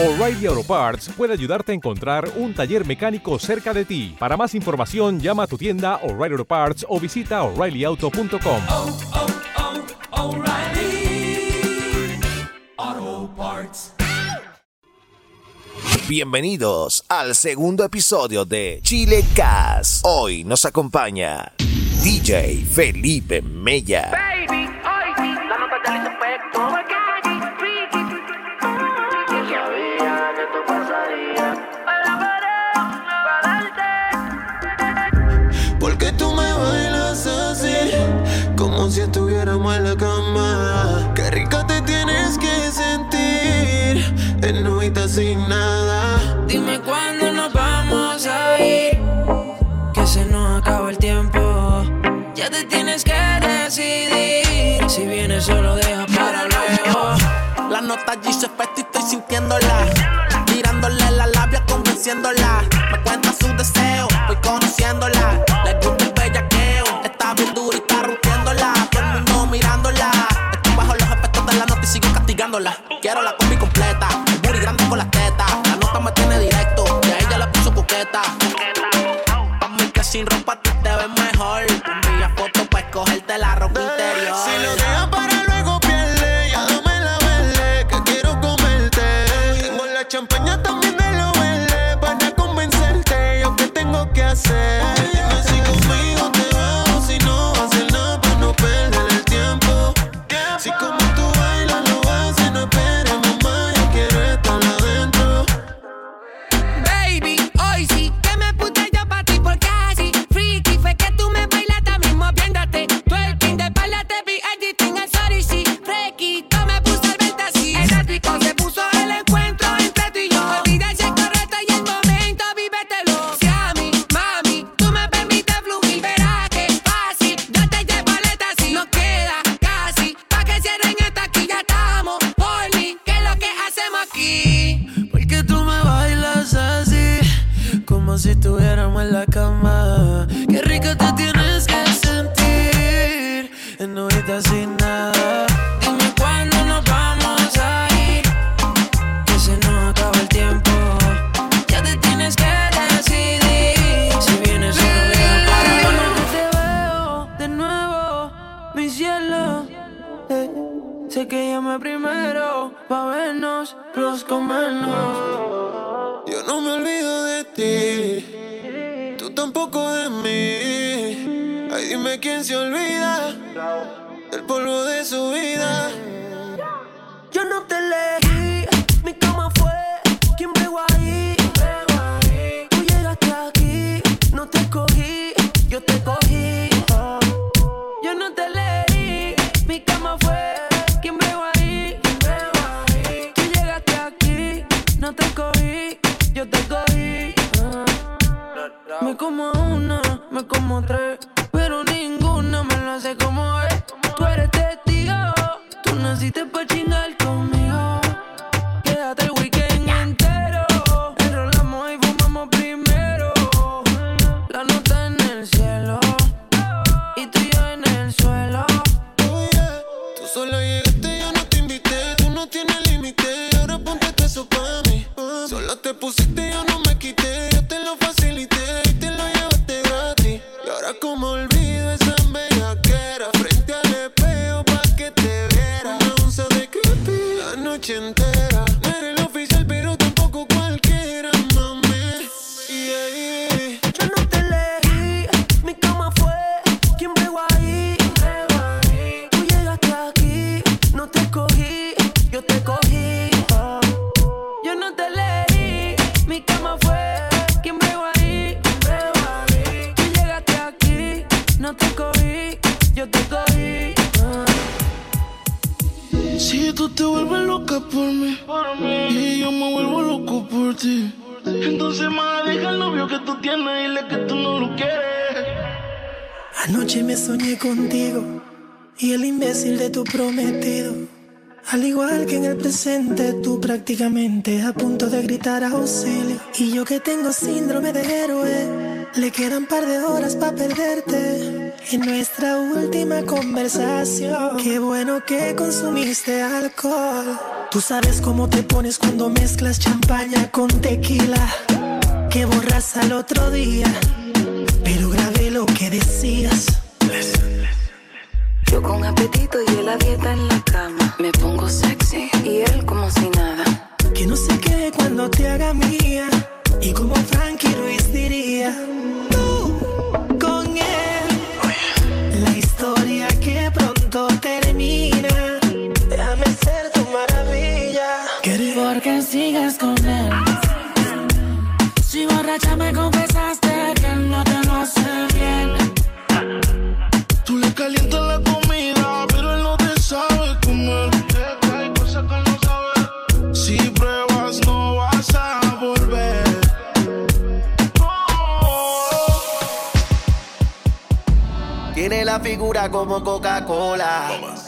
O'Reilly Auto Parts puede ayudarte a encontrar un taller mecánico cerca de ti. Para más información, llama a tu tienda O'Reilly Auto Parts o visita oreillyauto.com. Oh, Bienvenidos al segundo episodio de Chile Cast. Hoy nos acompaña DJ Felipe Mella. amo en la cama. Qué rica te tienes que sentir en novitas sin nada. Dime cuándo nos vamos a ir, que se nos acaba el tiempo. Ya te tienes que decidir. Si vienes, solo deja para luego. La nota allí se y estoy sintiéndola. Mirándole la labia, convenciéndola. Me cuenta su deseo, voy conociéndola champaña también te lo vende para convencerte yo que tengo que hacer. Dime quién se olvida del polvo de su vida. tienes, dile que tú no lo quieres. Anoche me soñé contigo y el imbécil de tu prometido. Al igual que en el presente, tú prácticamente a punto de gritar auxilio. Y yo que tengo síndrome de héroe, le quedan par de horas para perderte. En nuestra última conversación, qué bueno que consumiste alcohol. Tú sabes cómo te pones cuando mezclas champaña con tequila que borras al otro día, pero grabé lo que decías. Yo con apetito y él a dieta en la cama, me pongo sexy y él como si nada. Que no se quede cuando te haga mía, y como Frankie Ruiz diría. borracha me confesaste que no te lo hace bien. Tú le calientas la comida, pero él no te sabe comer. Te trae cosas que no sabe. Si pruebas, no vas a volver. Tiene la figura como Coca-Cola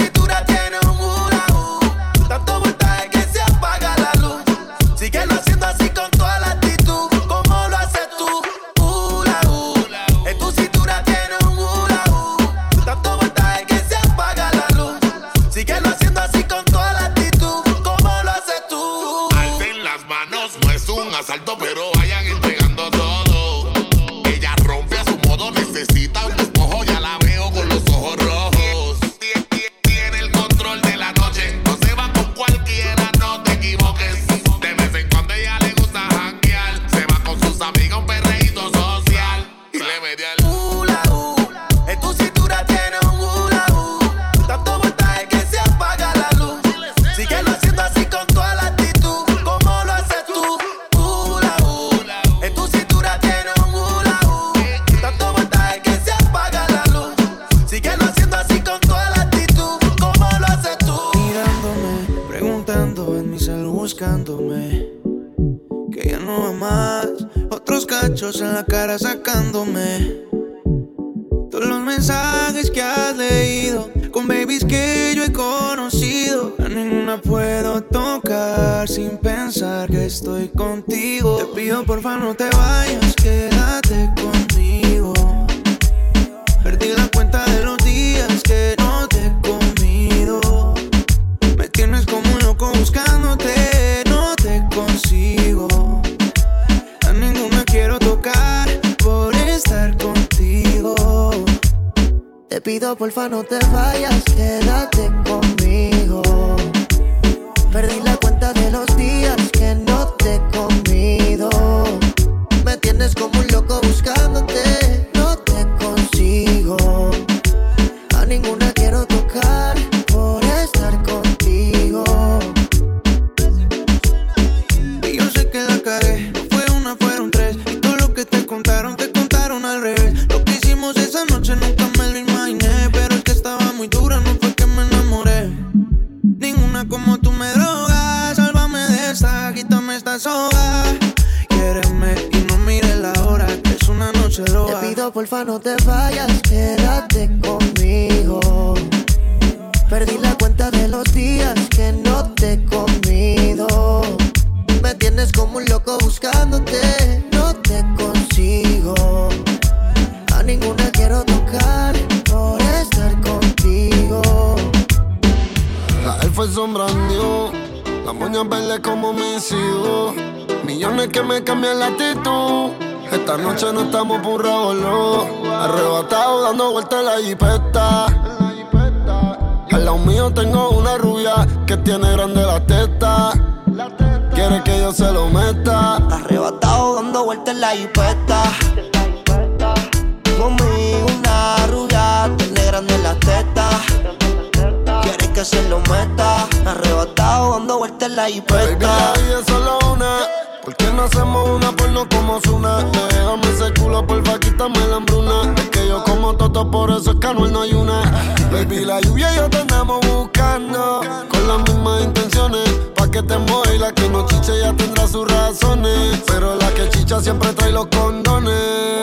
huérfano no hay una. Baby, la lluvia y yo te andamos buscando. Con las mismas intenciones, pa' que te mueva y la que no chiche ya tendrá sus razones. Pero la que chicha siempre trae los condones.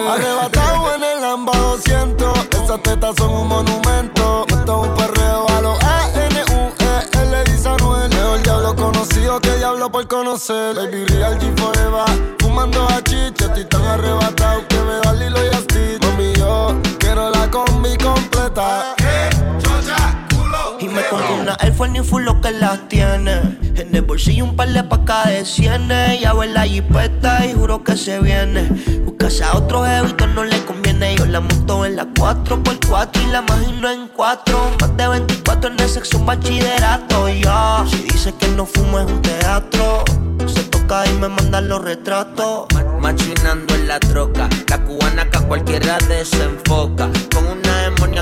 Arrebatado en el Lamba 200, esas tetas son un monumento. Esto es un perreo a los A-N-U-E-L, dice Anuel. Mejor diablo conocido que diablo por conocer. Baby, real G forever, fumando a chicha, estoy tan arrebatado que me da Lilo y así la combi completa. Y me compro una Air Force ni full lo que las tiene. En el bolsillo un par de pacas de cienes. Ya en la jipeta y juro que se viene. Buscase a otro jevito no le conviene. Yo la monto en la 4x4 y la imagino en 4. Más de 24 en el sexo un bachillerato. Ya, si dice que no fumo es un teatro. Y me mandan los retratos. Machinando en la troca, la cubana que a cualquiera desenfoca. Con una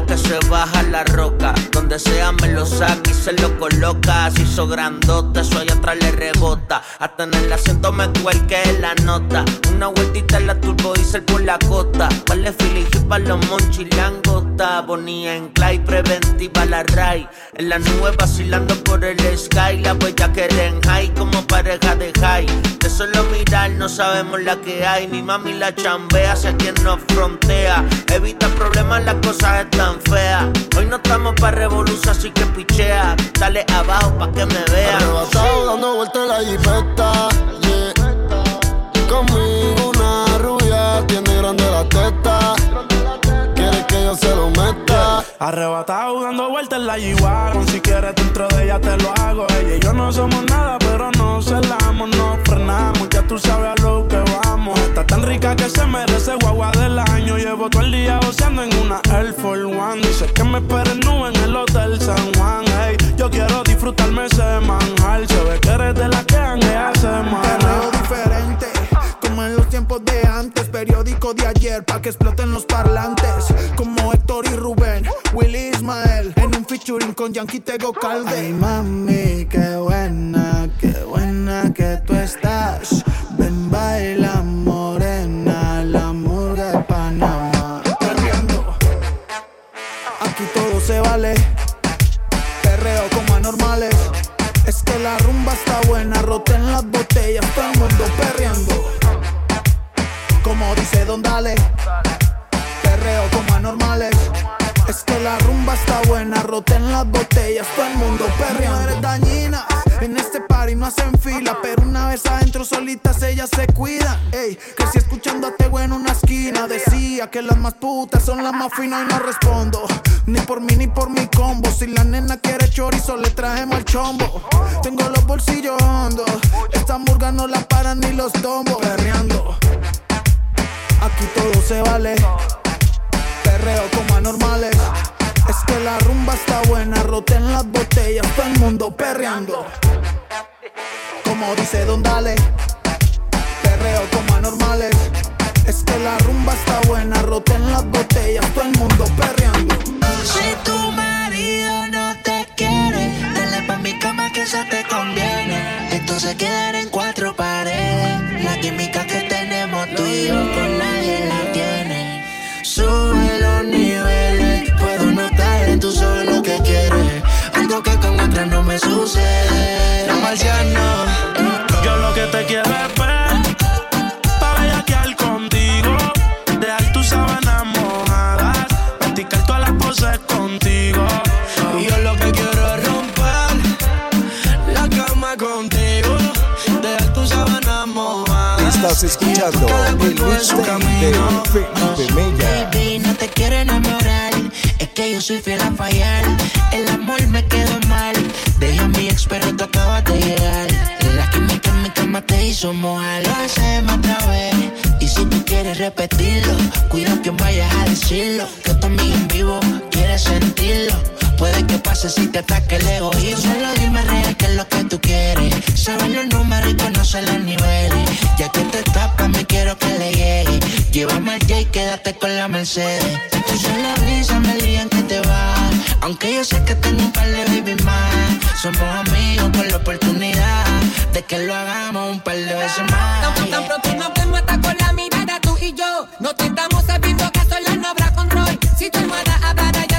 que se baja la roca. Donde sea me lo saca y se lo coloca. Si hizo grandote, eso allá atrás le rebota. Hasta en el asiento me cuelque la nota. Una vueltita en la turbo diesel por la costa. Vale filigi pa' los monchis langota. Bonía en clay, preventiva la ray. En la nube vacilando por el sky. La huella que en high como pareja de high. De solo mirar no sabemos la que hay. Mi mami la chambea hacia quien nos frontea. Evita problemas, las cosas están feas. Hoy no estamos pa' revolución, así que pichea. Dale abajo pa' que me vea. Arrebatado dando vueltas en la jipeta. Yeah. Conmigo Arrebatado dando vueltas en la G-Wagon. Si quieres dentro de ella te lo hago. Ella y yo no somos nada pero no celamos No frenamos, ya tú sabes a lo que vamos. Está tan rica que se merece guagua del año. Llevo todo el día goceando en una Air Force One. Dice que me esperen nube en el Hotel San Juan. Hey, yo quiero disfrutarme ese manjar. Se ve que eres de la que hanguea semana diferente, como en los tiempos de antes. Periódico de ayer, pa' que exploten los parlantes. Como Héctor y Rubén, Willy Ismael. En un featuring con Yankee Tego Calde. Ay, mami, qué buena, qué buena que tú estás. Ven, baila, morena, la murga de Panamá. Perreando. Aquí todo se vale. Perreo como anormales. Es que la rumba está buena, roten las botellas, todo el mundo perreando. Dale, perreo como anormales. Es que la rumba está buena, roten las botellas, todo el mundo perreando. Mujeres dañinas, en este party no hacen fila, pero una vez adentro solitas ellas se cuidan. Ey, crecí escuchando a Tego en una esquina, decía que las más putas son las más finas y no respondo. Ni por mí ni por mi combo, si la nena quiere chorizo le trajemos el chombo. Tengo los bolsillos hondos, esta murga no la paran ni los tombos. Perreando, se vale. Perreo como anormales. Es que la rumba está buena, roten las botellas, todo el mundo perreando. Como dice Don Dale, perreo como anormales. Es que la rumba está buena, roten las botellas, todo el mundo perreando. Si tu marido no te quiere, dale pa' mi cama que eso te conviene. Entonces quedar en cuatro paredes. La química que tenemos tú y yo con nadie. Sube los niveles, puedo notar en tu solo lo que quieres. Algo que con otras no me sucede. La marciano, yo lo que te quiero Estás escuchando el mixtape de Felipe Mella. Baby, no te quiero enamorar. Es que yo soy fiel a fallar. El amor me quedó mal. Deja a mi ex, pero tú acabas de llegar. La química en mi cama te hizo mojar. Lo hacemos otra vez. Y si tú quieres repetirlo, cuida que vayas a decirlo. Que tu amiga en vivo quiere sentirlo. Puede que pase si te ataque el egoísmo. Solo dime real qué es lo que tú quieres. Sabes los números y conoces los niveles. Ya que te tapas, me quiero que le llegue. Llévame al J y quédate con la Mercedes. Tú son la brisa, me lían que te va. Aunque yo sé que tengo un par de baby más. Somos amigos por la oportunidad de que lo hagamos un par de veces más. Tan, tan pronto nos vemos hasta con la mirada tú y yo. No te estamos sabiendo que a solas no habrá control. Si tu y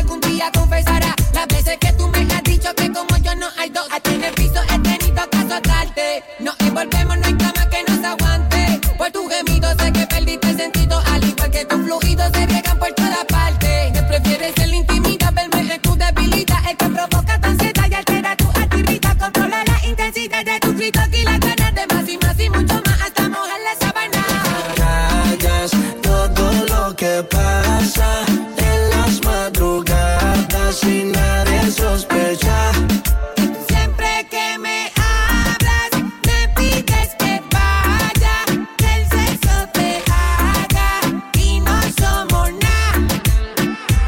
algún día confesará las veces que tú me has dicho que como yo no hay dos. Hasta en el piso he tenido que azotarte. Nos envolvemos, no hay cama que nos aguante. Por tu gemido sé que perdiste el sentido, al igual que tus fluidos se riegan por todas partes. Me prefieres el intimidad, verme en tu debilidad, el que provoca tu ansiedad y altera tu actividad. Controla la intensidad de tus gritos y la Siempre que me hablas, me pides que vaya. Que el sexo te halla y no somos nada.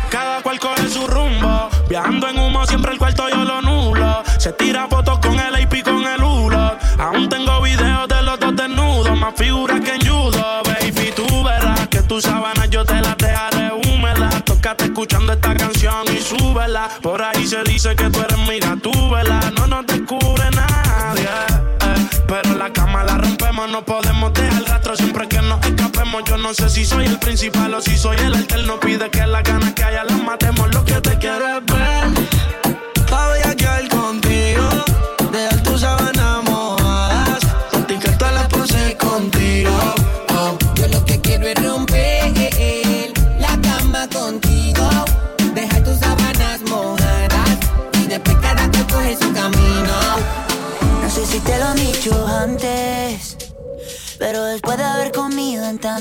Cada cual coge su rumbo, viajando en humo. Siempre el cuarto yo lo nulo. Se tira fotos con el EIP con el hulo. Aún tengo videos de los dos desnudos, más figuras que en judo, Baby, tú verás que tu sábana yo te la dejaré humerla. Tócate escuchando esta canción y súperla. Por ahí se dice que tú eres. no podemos dejar rastro siempre que nos escapemos. Yo no sé si soy el principal o si soy el alterno. Pide que las ganas que haya las matemos. Lo que te quiero es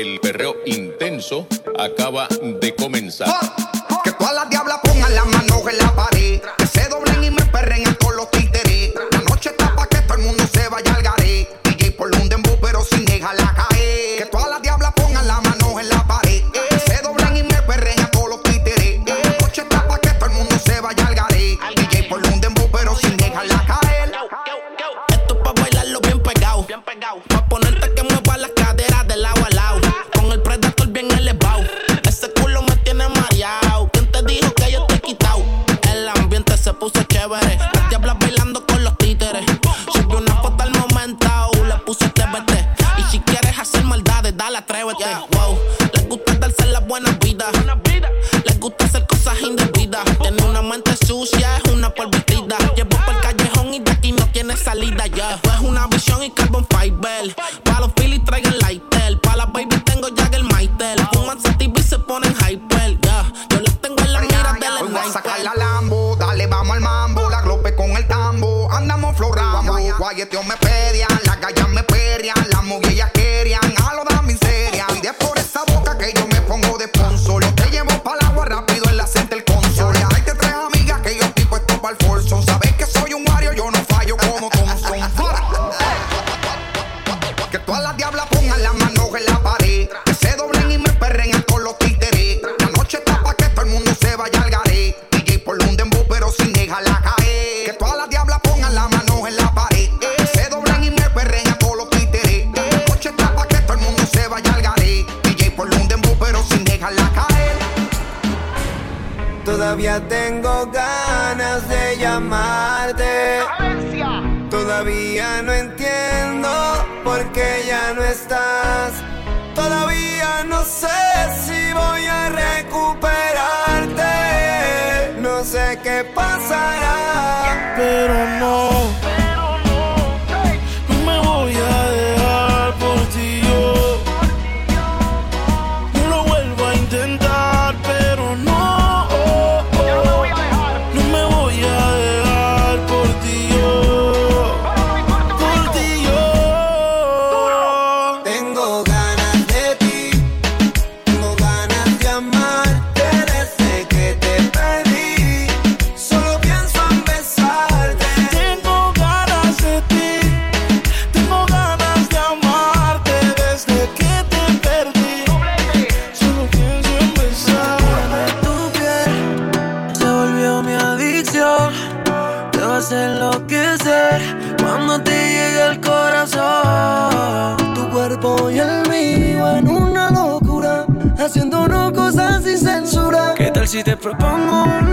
el perreo intenso acaba de comenzar. Que todas las diablas pongan las manos en la pared, que se doblen y me perren Son saber que soy un Wario, yo no fallo como con Todavía no entiendo por qué ya no estás. Todavía no sé si voy a recuperarte. No sé qué pasará, pero no. si te propongo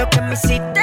lo que me hiciste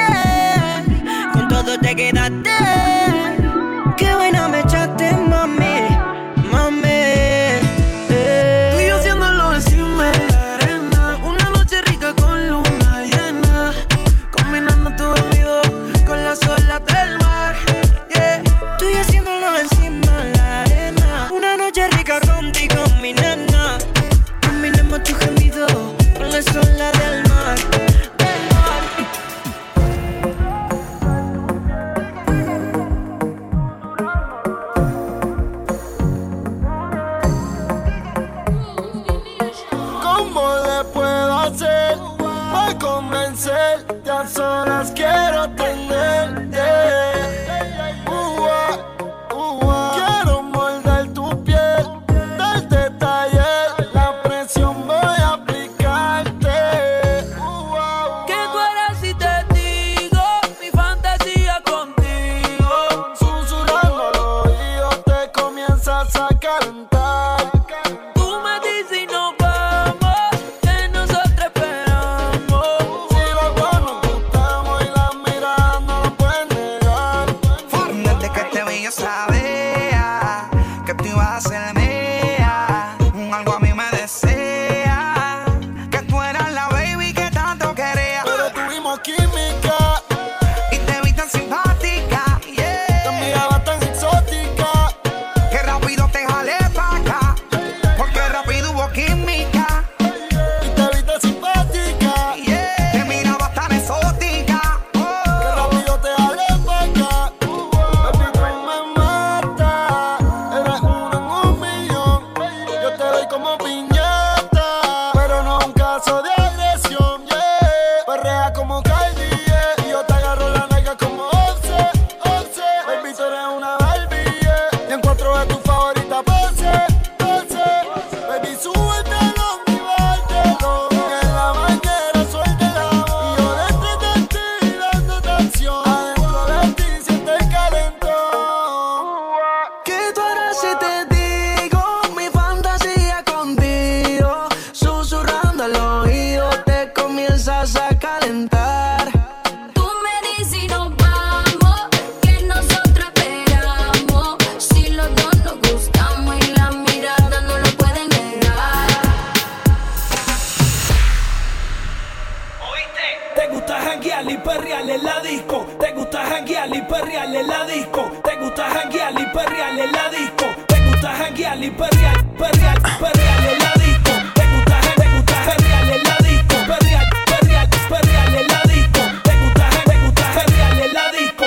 la disco. Te gusta janguear y perrear en la disco. Te gusta janguear y perrear en la disco. Te gusta janguear y perrear, perrear, perrear en la disco. Te gusta, te gusta janguear en la disco. Perrear, perrear, perrear en la disco. Te gusta, te gusta janguear en la disco.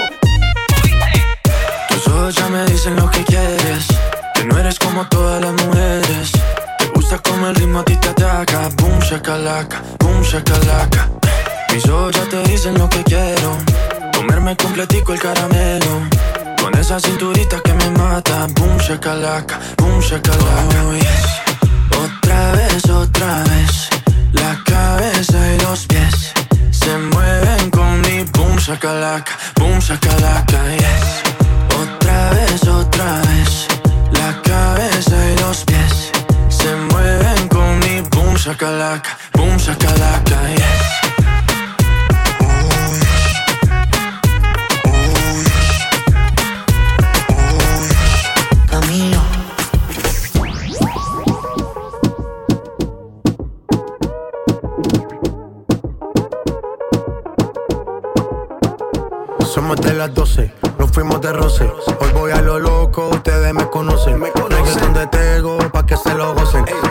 Tus ojos ya me dicen lo que quieres. Que no eres como todas las mujeres. Te gusta como el ritmo a ti te ataca. Boom, shakalaka, boom, shakalaka. Mis ojos ya te dicen lo que el caramelo. Con esa cinturita que me mata. Boom, shakalaka, boom, shakalaka. Oh.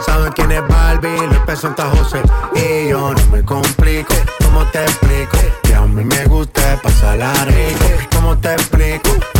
Saben quién es Barbie, peso Santa José. Y yo no me complico, ¿cómo te explico? Que a mí me gusta pasarla rico. ¿Cómo te explico?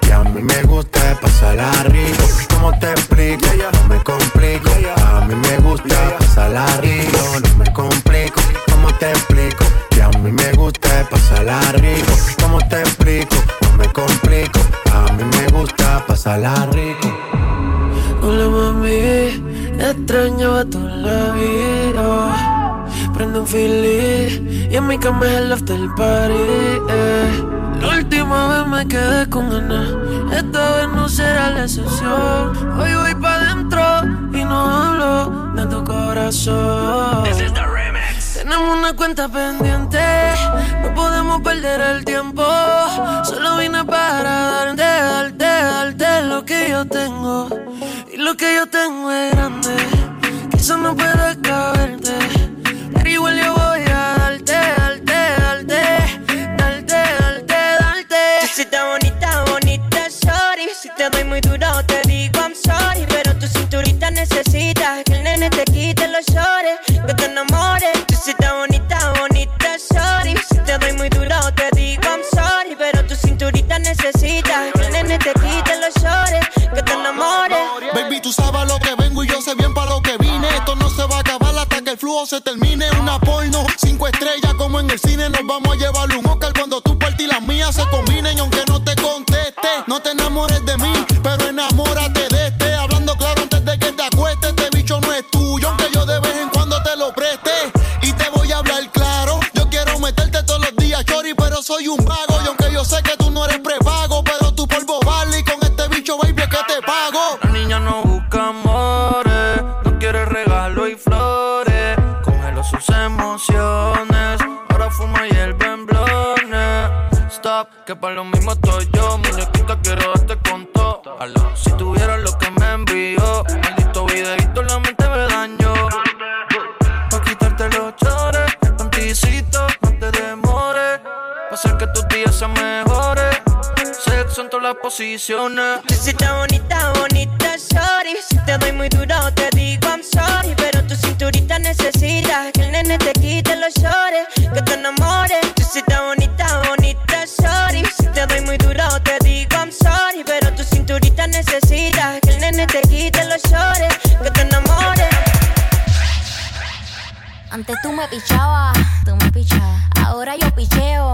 Que a mí me gusta pasarla rico. ¿Cómo te explico? No me complico. A mí me gusta pasarla rico. No me complico. ¿Cómo te explico? Que a mí me gusta pasarla rico. ¿Cómo te explico? No me complico. A mí me gusta pasarla rico. Hola mami, extrañaba toda la vida. Prendo y en mi cama es el after party. eh. La última vez me quedé con ganas, esta vez no será la excepción. Hoy voy pa' dentro y no hablo de tu corazón. Tenemos una cuenta pendiente, no podemos perder el tiempo. Solo vine para darte, darte, darte lo que yo tengo. Y lo que yo tengo es grande, quizás no pueda vamos a llevar un Oscar cuando tú partes y las mías se combinen. Hacer que tus días sean mejores. Sexo en todas las posiciones. Tú sí estás bonita, bonita, sorry. Si te doy muy duro, te digo I'm sorry. Pero tu cinturita necesita que el nene te quite los shorts, que te enamores. Tú sí estás bonita, bonita, sorry. Si te doy muy duro, te digo I'm sorry. Pero tu cinturita necesita que el nene te quite los shorts, que te enamores. Antes tú me pichabas, tú me pichabas. Ahora yo picheo.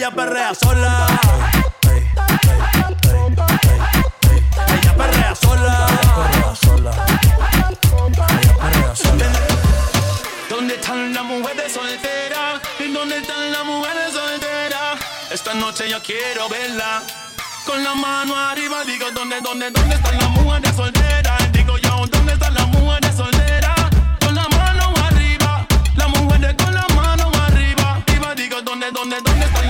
ella perrea sola. Ella perrea sola. Sola. Perrea sola. ¿Dónde están las mujeres solteras? ¿Y dónde están las mujeres solteras? Esta noche yo quiero verla. Con la mano arriba digo, ¿dónde, dónde, dónde están las mujeres solteras? Digo yo, ¿dónde están las mujeres solteras? Con la mano arriba, las mujeres con la mano arriba. Digo, ¿dónde, dónde, dónde están las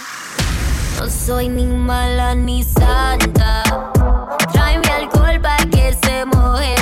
soy ni mala ni santa. Tráeme alcohol para que se moje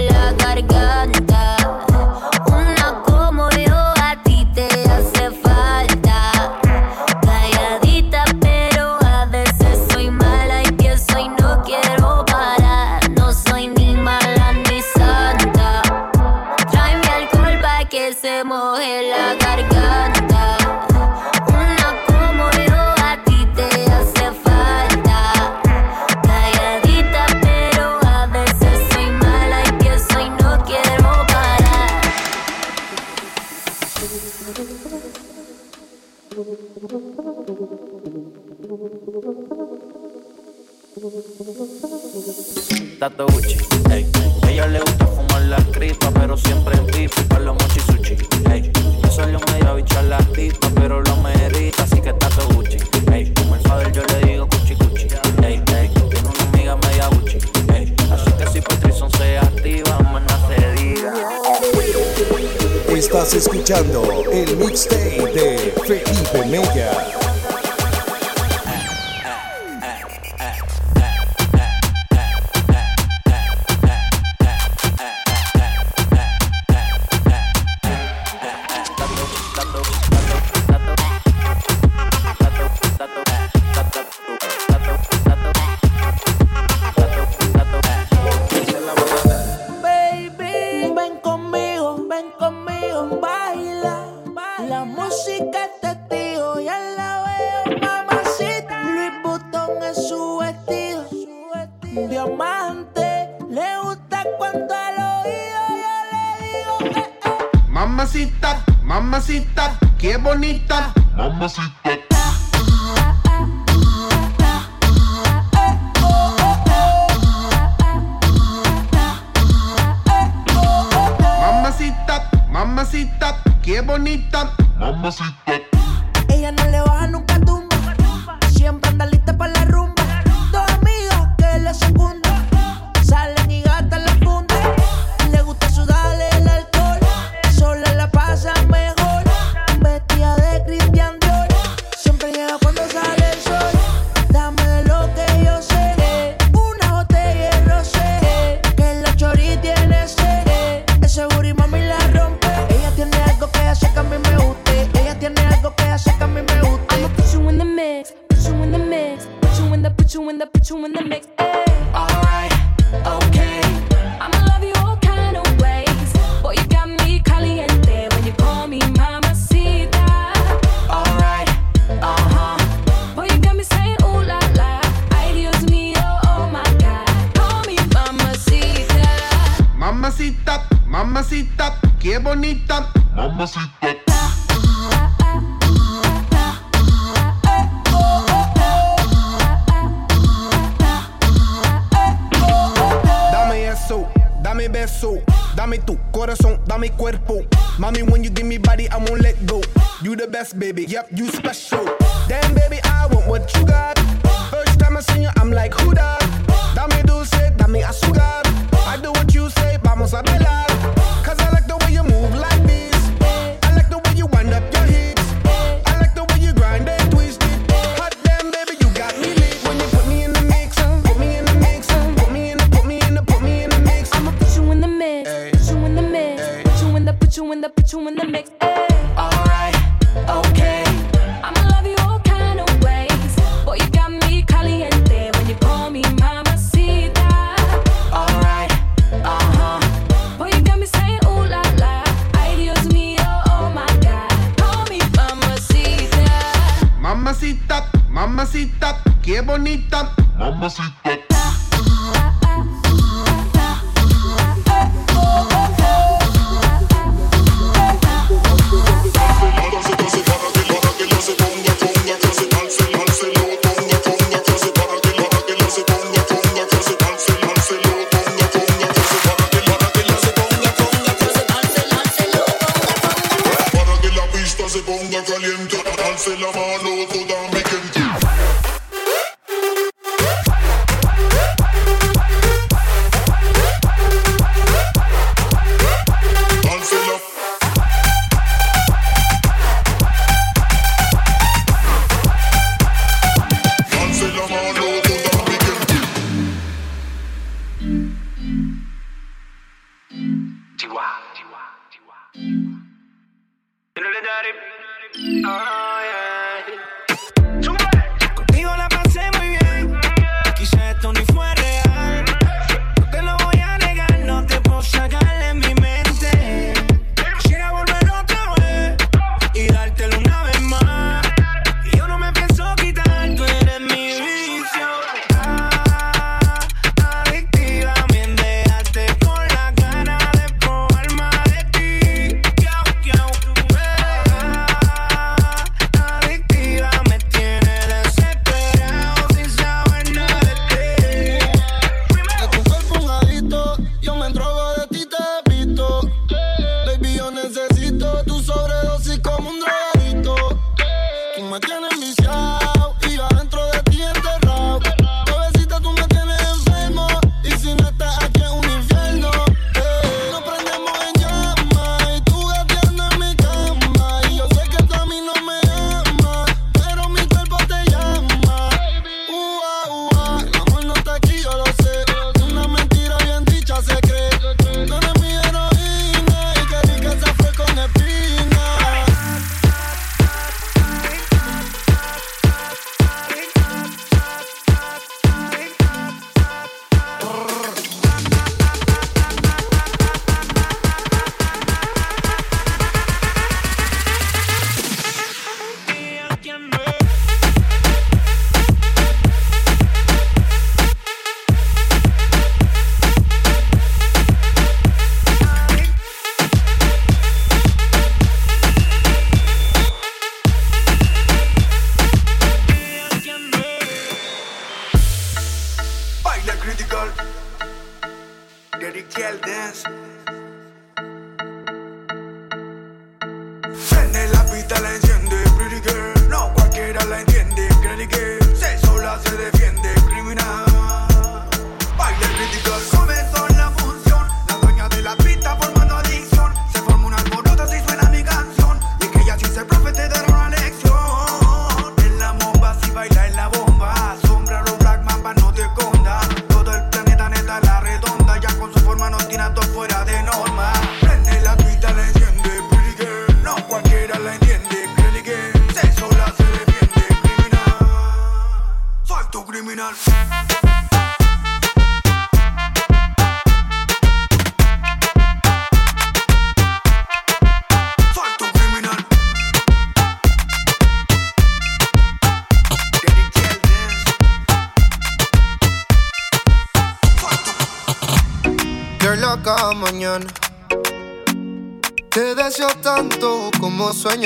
qué bonita.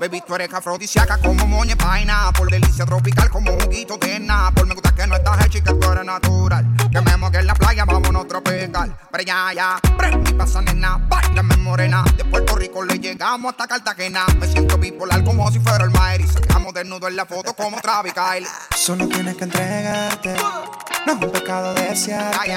Baby, tú eres afrodisíaca como moña paina. Por delicia tropical como juguito de Por Me gusta que no estás hecha y que tú eres natural. Que me moque en la playa, vámonos a tropical. Pero ya, ya. Prende y pasa nena, bailame morena. De Puerto Rico le llegamos hasta Cartagena. Me siento bipolar como si fuera el Maer. Y sacamos desnudo en la foto como Travis Kyle. Solo tienes que entregarte. No es un pecado desearte.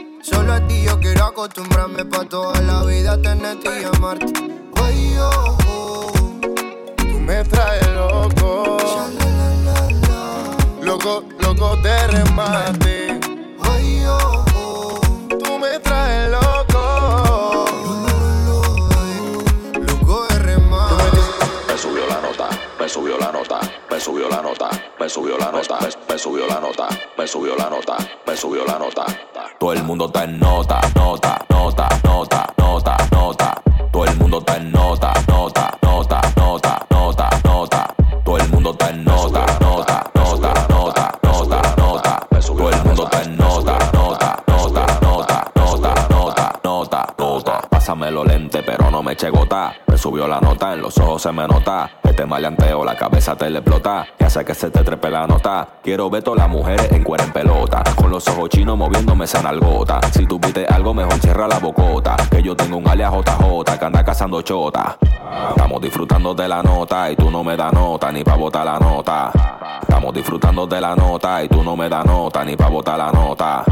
Solo a ti yo quiero acostumbrarme pa' toda la vida tenerte y amarte. Ay, oh, oh, tú me traes loco. Loco, loco de remate. Subió la nota, me subió la nota, me subió la nota, me subió la nota, me subió la nota, me subió la nota. Todo el mundo está en nota, nota, nota, nota, nota, nota. Todo el mundo está en nota, nota, nota, nota, nota, nota. Todo el mundo está en nota, nota, nota, nota, nota, nota. Todo el mundo está en nota, nota, nota, nota, nota, nota, nota, nota. Pásamelo lente, pero no me eche gota. Me subió la nota, en los ojos se me nota. Este maleanteo, la cabeza te le explota. Y hace que se te trepe la nota. Quiero ver todas las mujeres en cuero en pelota. Con los ojos chinos moviéndome esa nalgota. Si tú pides algo, mejor cierra la bocota. Que yo tengo un alias JJ que anda cazando chota. Estamos disfrutando de la nota y tú no me das nota ni pa' botar la nota. Estamos disfrutando de la nota y tú no me das nota ni pa' botar la nota.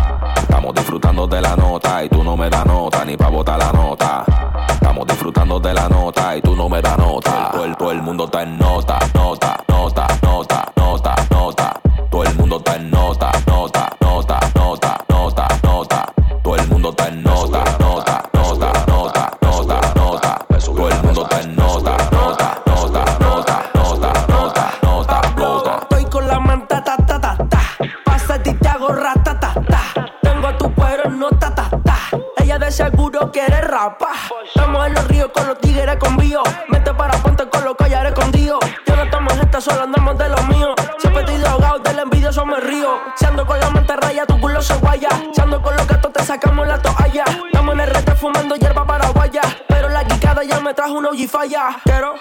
Estamos disfrutando de la nota y tú no me das nota ni pa' botar la nota. Estamos disfrutando de la nota y tú no me das nota. El, todo el mundo está nota, nota, nota, nota, nota. Una falla. Quiero